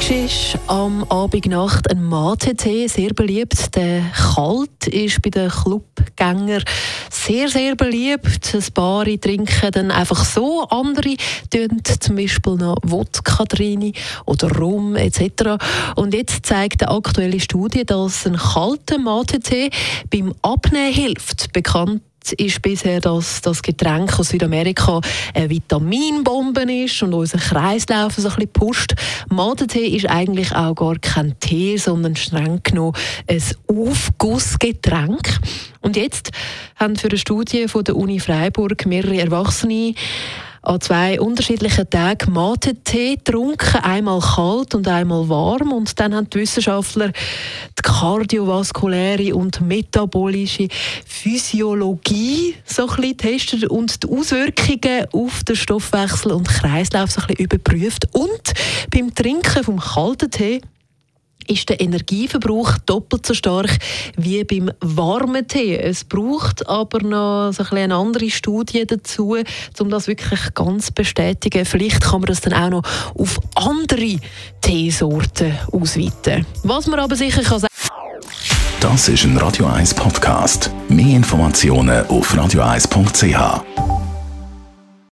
Besonderes ist am Abend Nacht ein Mate-Tee, sehr beliebt. Der kalt ist bei den Clubgängern sehr, sehr beliebt. Ein paar trinken dann einfach so, andere tun zum Beispiel noch Wodka drin oder Rum etc. Und jetzt zeigt eine aktuelle Studie, dass ein kalter Mate-Tee beim Abnehmen hilft. Bekannt ist bisher, dass das Getränk aus Südamerika eine Vitaminbombe ist und unseren Kreislauf so ein bisschen pusht. Mate-Tee ist eigentlich auch gar kein Tee, sondern streng genommen ein Aufgussgetränk. Und jetzt haben für eine Studie von der Uni Freiburg mehrere Erwachsene an zwei unterschiedlichen Tagen Mate-Tee getrunken, einmal kalt und einmal warm. Und dann haben die Wissenschaftler die kardiovaskuläre und metabolische Physiologie so ein bisschen getestet und die Auswirkungen auf den Stoffwechsel und Kreislauf so ein bisschen überprüft. Und beim Trinken vom kalten Tee ist der Energieverbrauch doppelt so stark wie beim warmen Tee. Es braucht aber noch eine andere Studie dazu, um das wirklich ganz bestätigen. Vielleicht kann man das dann auch noch auf andere Teesorten ausweiten. Was man aber sicher kann sagen Das ist ein Radio 1 Podcast. Mehr Informationen auf radio1.ch.